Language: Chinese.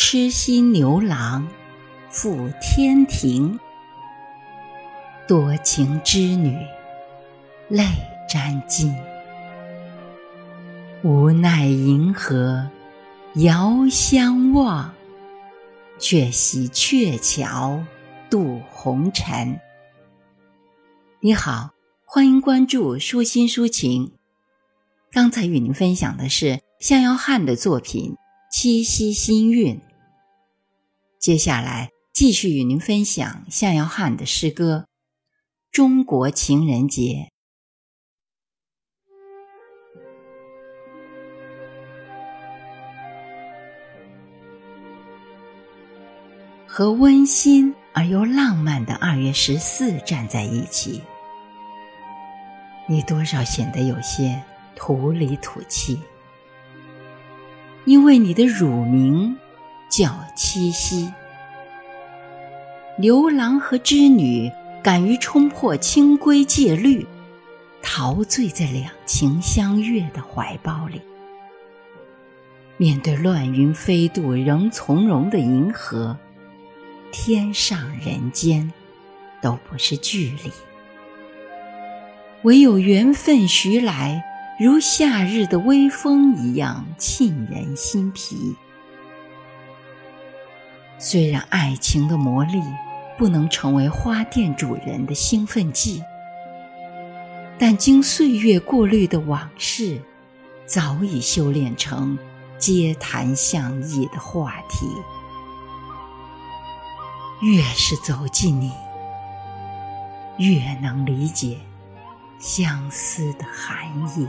痴心牛郎赴天庭，多情织女泪沾襟。无奈银河遥相望，却惜鹊桥渡红尘。你好，欢迎关注舒心抒情。刚才与您分享的是向遥汉的作品《七夕新韵》。接下来继续与您分享向遥汉的诗歌《中国情人节》。和温馨而又浪漫的二月十四站在一起，你多少显得有些土里土气，因为你的乳名叫七夕。牛郎和织女敢于冲破清规戒律，陶醉在两情相悦的怀抱里，面对乱云飞渡仍从容的银河。天上人间，都不是距离，唯有缘分徐来，如夏日的微风一样沁人心脾。虽然爱情的魔力不能成为花店主人的兴奋剂，但经岁月过滤的往事，早已修炼成街谈巷议的话题。越是走近你，越能理解相思的含义。